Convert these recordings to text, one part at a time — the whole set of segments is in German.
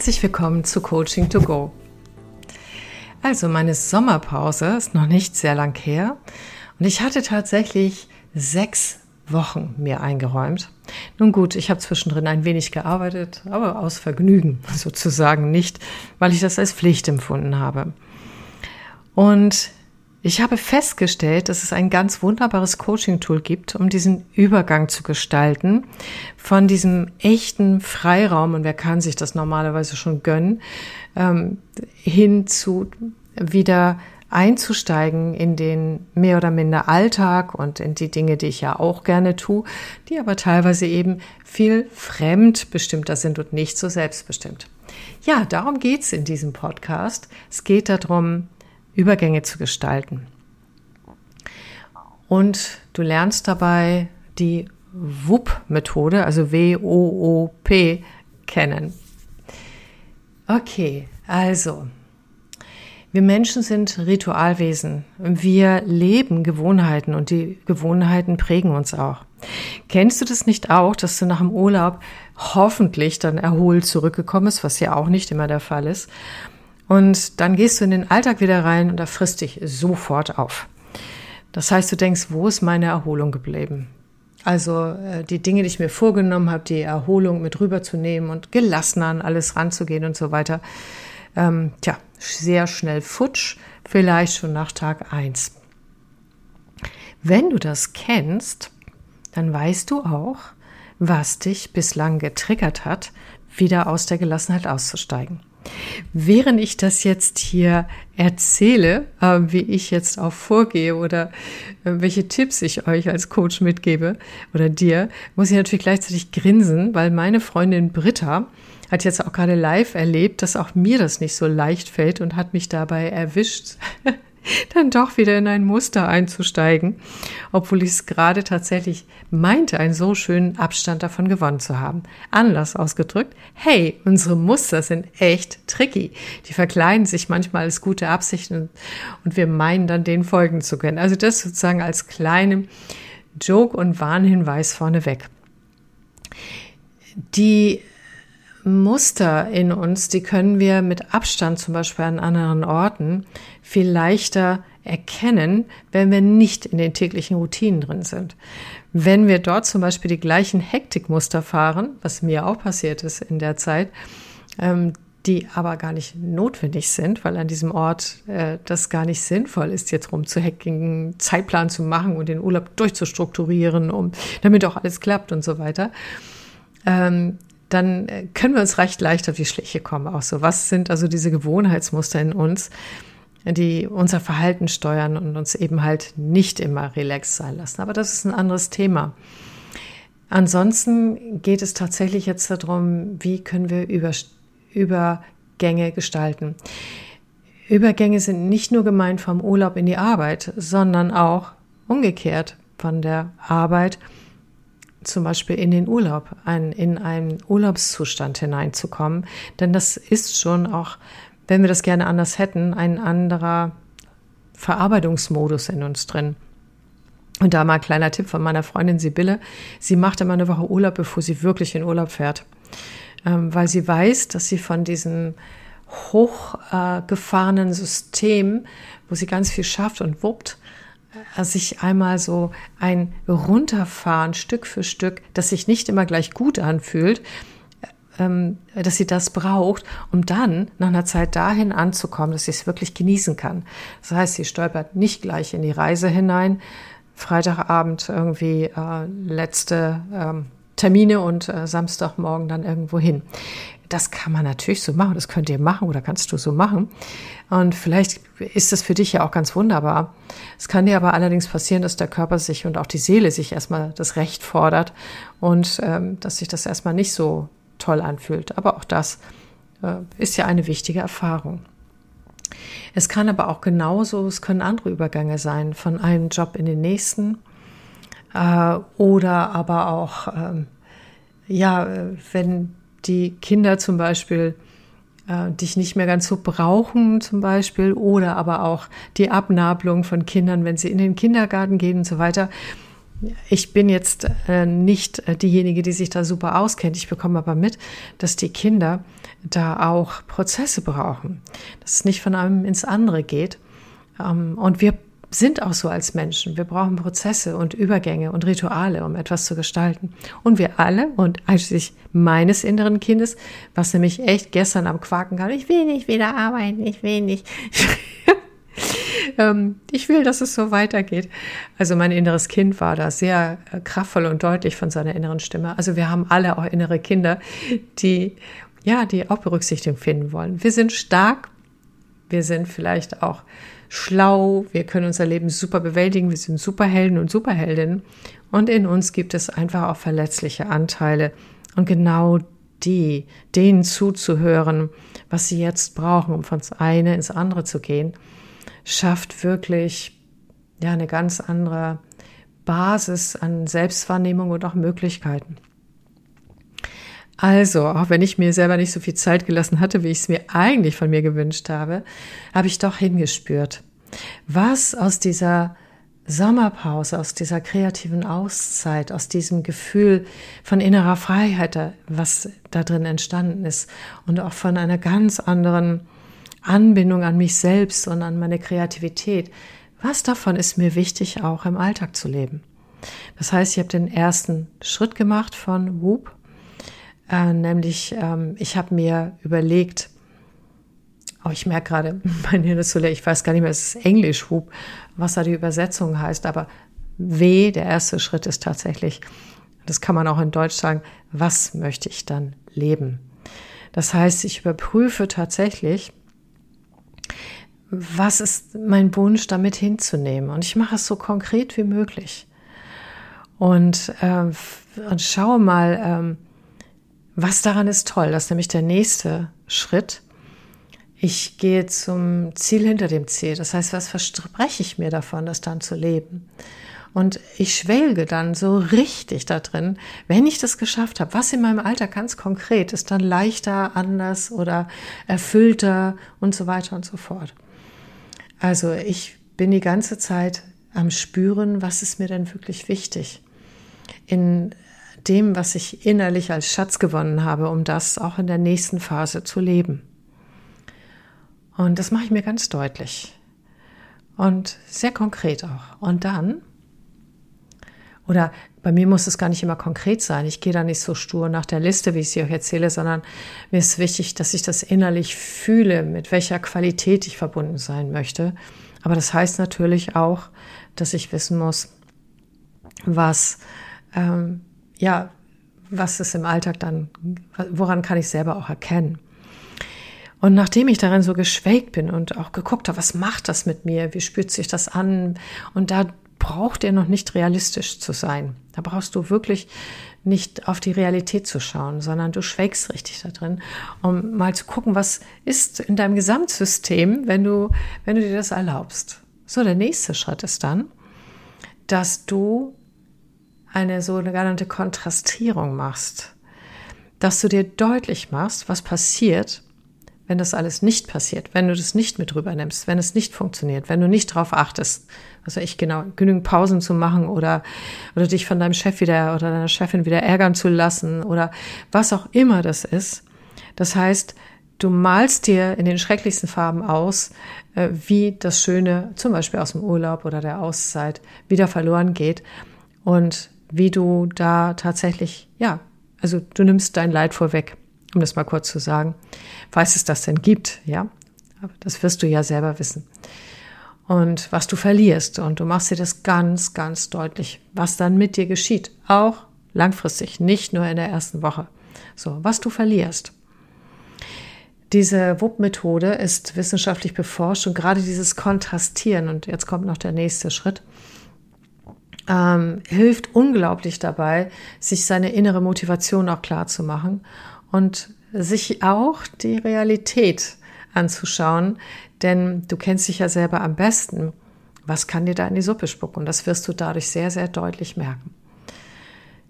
Herzlich willkommen zu Coaching to Go. Also meine Sommerpause ist noch nicht sehr lang her und ich hatte tatsächlich sechs Wochen mir eingeräumt. Nun gut, ich habe zwischendrin ein wenig gearbeitet, aber aus Vergnügen sozusagen nicht, weil ich das als Pflicht empfunden habe. Und ich habe festgestellt, dass es ein ganz wunderbares Coaching-Tool gibt, um diesen Übergang zu gestalten von diesem echten Freiraum, und wer kann sich das normalerweise schon gönnen, ähm, hin zu wieder einzusteigen in den mehr oder minder Alltag und in die Dinge, die ich ja auch gerne tue, die aber teilweise eben viel fremdbestimmter sind und nicht so selbstbestimmt. Ja, darum geht's in diesem Podcast. Es geht darum, Übergänge zu gestalten. Und du lernst dabei die WUP-Methode, also W-O-O-P, kennen. Okay, also, wir Menschen sind Ritualwesen. Wir leben Gewohnheiten und die Gewohnheiten prägen uns auch. Kennst du das nicht auch, dass du nach dem Urlaub hoffentlich dann erholt zurückgekommen bist, was ja auch nicht immer der Fall ist, und dann gehst du in den Alltag wieder rein und da frisst dich sofort auf. Das heißt, du denkst, wo ist meine Erholung geblieben? Also äh, die Dinge, die ich mir vorgenommen habe, die Erholung mit rüberzunehmen und gelassener an alles ranzugehen und so weiter. Ähm, tja, sehr schnell futsch, vielleicht schon nach Tag eins. Wenn du das kennst, dann weißt du auch, was dich bislang getriggert hat, wieder aus der Gelassenheit auszusteigen. Während ich das jetzt hier erzähle, äh, wie ich jetzt auch vorgehe oder äh, welche Tipps ich euch als Coach mitgebe oder dir, muss ich natürlich gleichzeitig grinsen, weil meine Freundin Britta hat jetzt auch gerade live erlebt, dass auch mir das nicht so leicht fällt und hat mich dabei erwischt. dann doch wieder in ein Muster einzusteigen, obwohl ich es gerade tatsächlich meinte, einen so schönen Abstand davon gewonnen zu haben. Anders ausgedrückt, hey, unsere Muster sind echt tricky. Die verkleiden sich manchmal als gute Absichten und wir meinen dann denen folgen zu können. Also das sozusagen als kleine Joke und Warnhinweis vorneweg. Die Muster in uns, die können wir mit Abstand zum Beispiel an anderen Orten viel leichter erkennen, wenn wir nicht in den täglichen Routinen drin sind. Wenn wir dort zum Beispiel die gleichen Hektikmuster fahren, was mir auch passiert ist in der Zeit, ähm, die aber gar nicht notwendig sind, weil an diesem Ort äh, das gar nicht sinnvoll ist, jetzt rumzuhacken, Zeitplan zu machen und den Urlaub durchzustrukturieren, um, damit auch alles klappt und so weiter. Ähm, dann äh, können wir uns recht leicht auf die Schliche kommen. Auch so, was sind also diese Gewohnheitsmuster in uns, die unser Verhalten steuern und uns eben halt nicht immer relaxed sein lassen. Aber das ist ein anderes Thema. Ansonsten geht es tatsächlich jetzt darum, wie können wir Über Übergänge gestalten. Übergänge sind nicht nur gemeint vom Urlaub in die Arbeit, sondern auch umgekehrt von der Arbeit zum Beispiel in den Urlaub, ein, in einen Urlaubszustand hineinzukommen. Denn das ist schon auch, wenn wir das gerne anders hätten, ein anderer Verarbeitungsmodus in uns drin. Und da mal ein kleiner Tipp von meiner Freundin Sibylle. Sie macht immer eine Woche Urlaub, bevor sie wirklich in Urlaub fährt. Ähm, weil sie weiß, dass sie von diesem hochgefahrenen äh, System, wo sie ganz viel schafft und wuppt, sich einmal so ein Runterfahren Stück für Stück, das sich nicht immer gleich gut anfühlt, äh, ähm, dass sie das braucht, um dann nach einer Zeit dahin anzukommen, dass sie es wirklich genießen kann. Das heißt, sie stolpert nicht gleich in die Reise hinein, Freitagabend irgendwie äh, letzte ähm, Termine und äh, Samstagmorgen dann irgendwo hin. Das kann man natürlich so machen, das könnt ihr machen oder kannst du so machen. Und vielleicht ist das für dich ja auch ganz wunderbar. Es kann dir aber allerdings passieren, dass der Körper sich und auch die Seele sich erstmal das Recht fordert und ähm, dass sich das erstmal nicht so toll anfühlt. Aber auch das äh, ist ja eine wichtige Erfahrung. Es kann aber auch genauso, es können andere Übergänge sein, von einem Job in den nächsten äh, oder aber auch, ähm, ja, wenn die Kinder zum Beispiel äh, dich nicht mehr ganz so brauchen zum Beispiel oder aber auch die Abnabelung von Kindern, wenn sie in den Kindergarten gehen und so weiter. ich bin jetzt äh, nicht äh, diejenige, die sich da super auskennt. Ich bekomme aber mit, dass die Kinder da auch Prozesse brauchen, dass es nicht von einem ins andere geht. Ähm, und wir sind auch so als Menschen. Wir brauchen Prozesse und Übergänge und Rituale, um etwas zu gestalten. Und wir alle und einschließlich meines inneren Kindes, was nämlich echt gestern am Quaken kam, ich will nicht wieder arbeiten, ich will nicht. Ähm, ich will, dass es so weitergeht. Also mein inneres Kind war da sehr äh, kraftvoll und deutlich von seiner inneren Stimme. Also wir haben alle auch innere Kinder, die ja, die auch Berücksichtigung finden wollen. Wir sind stark, wir sind vielleicht auch schlau, wir können unser Leben super bewältigen, wir sind Superhelden und Superheldinnen. Und in uns gibt es einfach auch verletzliche Anteile. Und genau die, denen zuzuhören, was sie jetzt brauchen, um von das eine ins andere zu gehen, schafft wirklich ja eine ganz andere Basis an Selbstwahrnehmung und auch Möglichkeiten. Also, auch wenn ich mir selber nicht so viel Zeit gelassen hatte, wie ich es mir eigentlich von mir gewünscht habe, habe ich doch hingespürt, was aus dieser Sommerpause, aus dieser kreativen Auszeit, aus diesem Gefühl von innerer Freiheit, was da drin entstanden ist und auch von einer ganz anderen Anbindung an mich selbst und an meine Kreativität. Was davon ist mir wichtig, auch im Alltag zu leben? Das heißt, ich habe den ersten Schritt gemacht von Whoop, äh, nämlich ähm, ich habe mir überlegt, oh, ich merke gerade, mein Hirn ist so leer, ich weiß gar nicht mehr, es ist Englisch Whoop, was da die Übersetzung heißt, aber W, der erste Schritt ist tatsächlich, das kann man auch in Deutsch sagen, was möchte ich dann leben? Das heißt, ich überprüfe tatsächlich, was ist mein Wunsch, damit hinzunehmen? Und ich mache es so konkret wie möglich. Und, äh, und schaue mal, ähm, was daran ist toll. Das ist nämlich der nächste Schritt. Ich gehe zum Ziel hinter dem Ziel. Das heißt, was verspreche ich mir davon, das dann zu leben? Und ich schwelge dann so richtig da drin, wenn ich das geschafft habe, was in meinem Alter ganz konkret ist, dann leichter, anders oder erfüllter und so weiter und so fort. Also ich bin die ganze Zeit am Spüren, was ist mir denn wirklich wichtig. In dem, was ich innerlich als Schatz gewonnen habe, um das auch in der nächsten Phase zu leben. Und das mache ich mir ganz deutlich. Und sehr konkret auch. Und dann, oder bei mir muss es gar nicht immer konkret sein. Ich gehe da nicht so stur nach der Liste, wie ich sie euch erzähle, sondern mir ist wichtig, dass ich das innerlich fühle, mit welcher Qualität ich verbunden sein möchte. Aber das heißt natürlich auch, dass ich wissen muss, was, ähm, ja, was ist im Alltag dann, woran kann ich selber auch erkennen. Und nachdem ich darin so geschwelgt bin und auch geguckt habe, was macht das mit mir, wie spürt sich das an, und da braucht er noch nicht realistisch zu sein. Da brauchst du wirklich nicht auf die Realität zu schauen, sondern du schwelgst richtig da drin, um mal zu gucken, was ist in deinem Gesamtsystem, wenn du, wenn du dir das erlaubst. So, der nächste Schritt ist dann, dass du eine sogenannte Kontrastierung machst, dass du dir deutlich machst, was passiert, wenn das alles nicht passiert, wenn du das nicht mit rübernimmst, wenn es nicht funktioniert, wenn du nicht darauf achtest, also ich genau, genügend Pausen zu machen oder, oder dich von deinem Chef wieder oder deiner Chefin wieder ärgern zu lassen oder was auch immer das ist. Das heißt, du malst dir in den schrecklichsten Farben aus, äh, wie das Schöne, zum Beispiel aus dem Urlaub oder der Auszeit, wieder verloren geht und wie du da tatsächlich, ja, also du nimmst dein Leid vorweg um das mal kurz zu sagen, falls es das denn gibt, ja. Aber das wirst du ja selber wissen. Und was du verlierst. Und du machst dir das ganz, ganz deutlich, was dann mit dir geschieht. Auch langfristig, nicht nur in der ersten Woche. So, was du verlierst. Diese WUP-Methode ist wissenschaftlich beforscht und gerade dieses Kontrastieren, und jetzt kommt noch der nächste Schritt, ähm, hilft unglaublich dabei, sich seine innere Motivation auch klar zu machen und sich auch die Realität anzuschauen, denn du kennst dich ja selber am besten. Was kann dir da in die Suppe spucken? Und das wirst du dadurch sehr, sehr deutlich merken.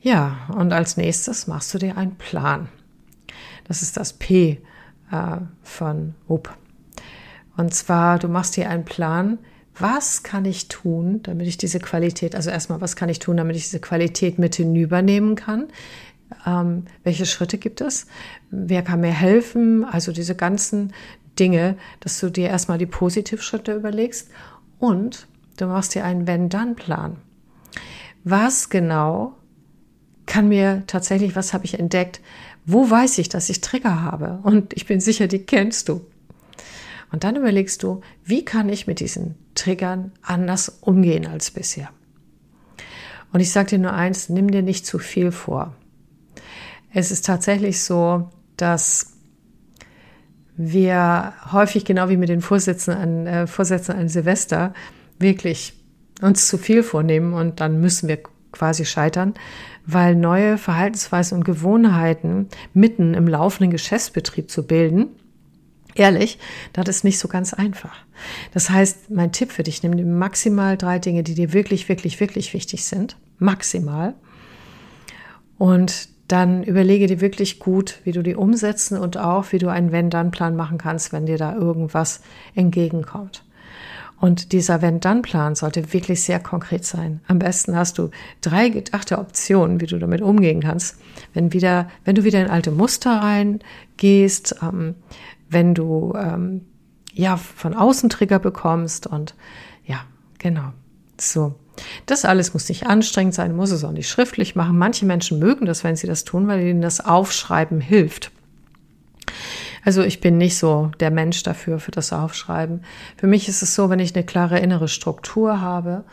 Ja, und als nächstes machst du dir einen Plan. Das ist das P äh, von UP. Und zwar, du machst dir einen Plan, was kann ich tun, damit ich diese Qualität, also erstmal, was kann ich tun, damit ich diese Qualität mit hinübernehmen kann? Ähm, welche Schritte gibt es? Wer kann mir helfen? Also diese ganzen Dinge, dass du dir erstmal die Positivschritte überlegst und du machst dir einen Wenn-Dann-Plan. Was genau kann mir tatsächlich, was habe ich entdeckt? Wo weiß ich, dass ich Trigger habe? Und ich bin sicher, die kennst du. Und dann überlegst du, wie kann ich mit diesen Triggern anders umgehen als bisher? Und ich sage dir nur eins, nimm dir nicht zu viel vor. Es ist tatsächlich so, dass wir häufig, genau wie mit den Vorsätzen an, äh, Vorsätzen an Silvester, wirklich uns zu viel vornehmen und dann müssen wir quasi scheitern, weil neue Verhaltensweisen und Gewohnheiten mitten im laufenden Geschäftsbetrieb zu bilden, ehrlich, das ist nicht so ganz einfach. Das heißt, mein Tipp für dich, nimm dir maximal drei Dinge, die dir wirklich, wirklich, wirklich wichtig sind. Maximal. Und dann überlege dir wirklich gut, wie du die umsetzen und auch, wie du einen Wenn-Dann-Plan machen kannst, wenn dir da irgendwas entgegenkommt. Und dieser Wenn-Dann-Plan sollte wirklich sehr konkret sein. Am besten hast du drei gedachte Optionen, wie du damit umgehen kannst. Wenn wieder, wenn du wieder in alte Muster reingehst, ähm, wenn du ähm, ja von außen Trigger bekommst und ja, genau. So. Das alles muss nicht anstrengend sein, muss es auch nicht schriftlich machen. Manche Menschen mögen das, wenn sie das tun, weil ihnen das Aufschreiben hilft. Also ich bin nicht so der Mensch dafür, für das Aufschreiben. Für mich ist es so, wenn ich eine klare innere Struktur habe,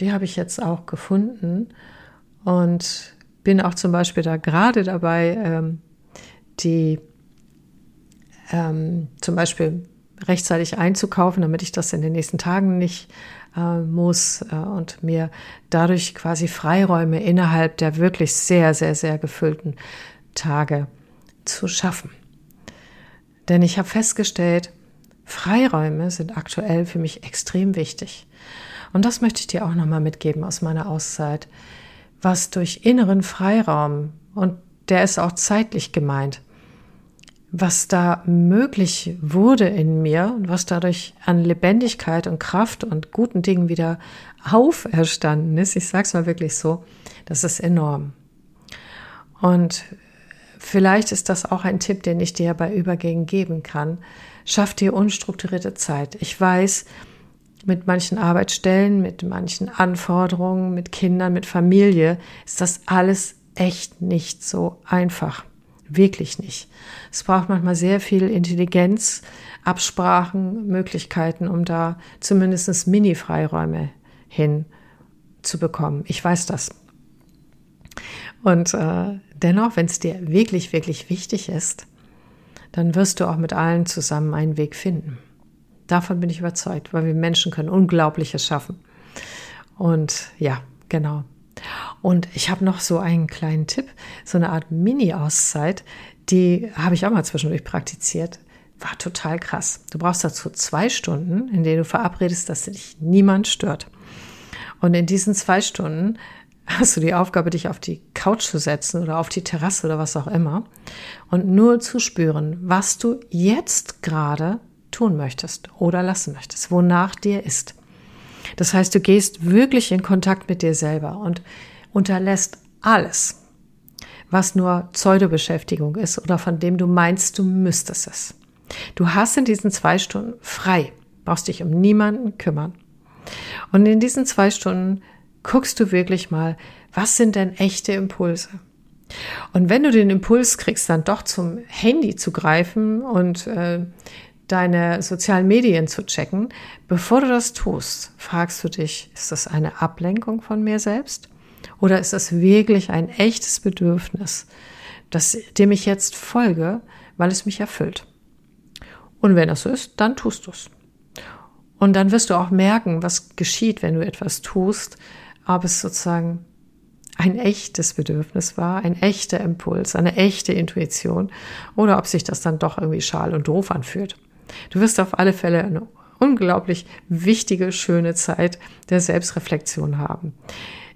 die habe ich jetzt auch gefunden und bin auch zum Beispiel da gerade dabei, ähm, die ähm, zum Beispiel rechtzeitig einzukaufen, damit ich das in den nächsten Tagen nicht äh, muss äh, und mir dadurch quasi Freiräume innerhalb der wirklich sehr, sehr, sehr gefüllten Tage zu schaffen. Denn ich habe festgestellt, Freiräume sind aktuell für mich extrem wichtig. Und das möchte ich dir auch nochmal mitgeben aus meiner Auszeit. Was durch inneren Freiraum, und der ist auch zeitlich gemeint, was da möglich wurde in mir und was dadurch an Lebendigkeit und Kraft und guten Dingen wieder auferstanden ist, ich sag's mal wirklich so, das ist enorm. Und Vielleicht ist das auch ein Tipp, den ich dir bei Übergängen geben kann. Schaff dir unstrukturierte Zeit. Ich weiß, mit manchen Arbeitsstellen, mit manchen Anforderungen, mit Kindern, mit Familie ist das alles echt nicht so einfach. Wirklich nicht. Es braucht manchmal sehr viel Intelligenz, Absprachen, Möglichkeiten, um da zumindest Mini-Freiräume hinzubekommen. Ich weiß das. Und äh, dennoch, wenn es dir wirklich, wirklich wichtig ist, dann wirst du auch mit allen zusammen einen Weg finden. Davon bin ich überzeugt, weil wir Menschen können Unglaubliches schaffen. Und ja, genau. Und ich habe noch so einen kleinen Tipp, so eine Art Mini-Auszeit, die habe ich auch mal zwischendurch praktiziert. War total krass. Du brauchst dazu zwei Stunden, in denen du verabredest, dass dich niemand stört. Und in diesen zwei Stunden hast du die Aufgabe, dich auf die Couch zu setzen oder auf die Terrasse oder was auch immer und nur zu spüren, was du jetzt gerade tun möchtest oder lassen möchtest, wonach dir ist. Das heißt, du gehst wirklich in Kontakt mit dir selber und unterlässt alles, was nur Pseudobeschäftigung ist oder von dem du meinst, du müsstest es. Du hast in diesen zwei Stunden frei, brauchst dich um niemanden kümmern. Und in diesen zwei Stunden guckst du wirklich mal, was sind denn echte Impulse? Und wenn du den Impuls kriegst, dann doch zum Handy zu greifen und äh, deine sozialen Medien zu checken, bevor du das tust, fragst du dich, ist das eine Ablenkung von mir selbst? Oder ist das wirklich ein echtes Bedürfnis, das, dem ich jetzt folge, weil es mich erfüllt? Und wenn das so ist, dann tust du es. Und dann wirst du auch merken, was geschieht, wenn du etwas tust, ob es sozusagen ein echtes Bedürfnis war, ein echter Impuls, eine echte Intuition oder ob sich das dann doch irgendwie schal und doof anfühlt. Du wirst auf alle Fälle eine unglaublich wichtige, schöne Zeit der Selbstreflexion haben.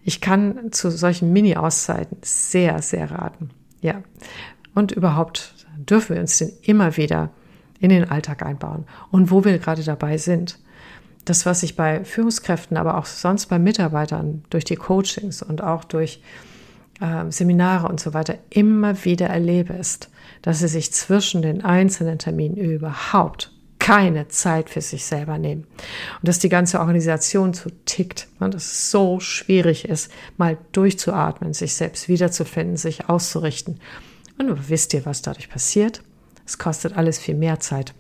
Ich kann zu solchen Mini-Auszeiten sehr, sehr raten. Ja. Und überhaupt dürfen wir uns den immer wieder in den Alltag einbauen. Und wo wir gerade dabei sind, das, was ich bei Führungskräften, aber auch sonst bei Mitarbeitern durch die Coachings und auch durch äh, Seminare und so weiter immer wieder erlebe, ist, dass sie sich zwischen den einzelnen Terminen überhaupt keine Zeit für sich selber nehmen. Und dass die ganze Organisation so tickt und dass es so schwierig ist, mal durchzuatmen, sich selbst wiederzufinden, sich auszurichten. Und wisst ihr, was dadurch passiert? Es kostet alles viel mehr Zeit.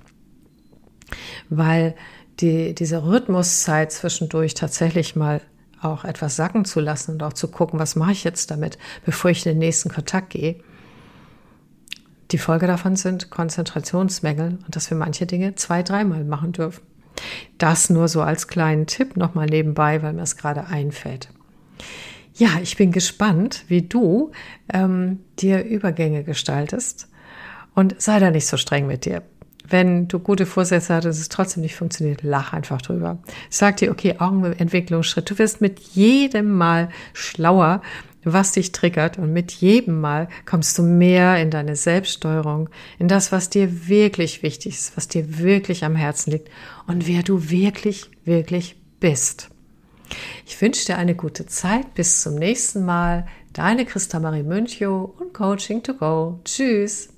Weil die, diese Rhythmuszeit zwischendurch tatsächlich mal auch etwas sacken zu lassen und auch zu gucken, was mache ich jetzt damit, bevor ich in den nächsten Kontakt gehe, die Folge davon sind Konzentrationsmängel und dass wir manche Dinge zwei, dreimal machen dürfen. Das nur so als kleinen Tipp nochmal nebenbei, weil mir es gerade einfällt. Ja, ich bin gespannt, wie du ähm, dir Übergänge gestaltest und sei da nicht so streng mit dir. Wenn du gute Vorsätze hattest, es trotzdem nicht funktioniert, lach einfach drüber. Sag dir, okay, Augenentwicklungsschritt. Du wirst mit jedem Mal schlauer was dich triggert und mit jedem Mal kommst du mehr in deine Selbststeuerung, in das, was dir wirklich wichtig ist, was dir wirklich am Herzen liegt und wer du wirklich, wirklich bist. Ich wünsche dir eine gute Zeit. Bis zum nächsten Mal. Deine Christa Marie Münchow und Coaching to Go. Tschüss.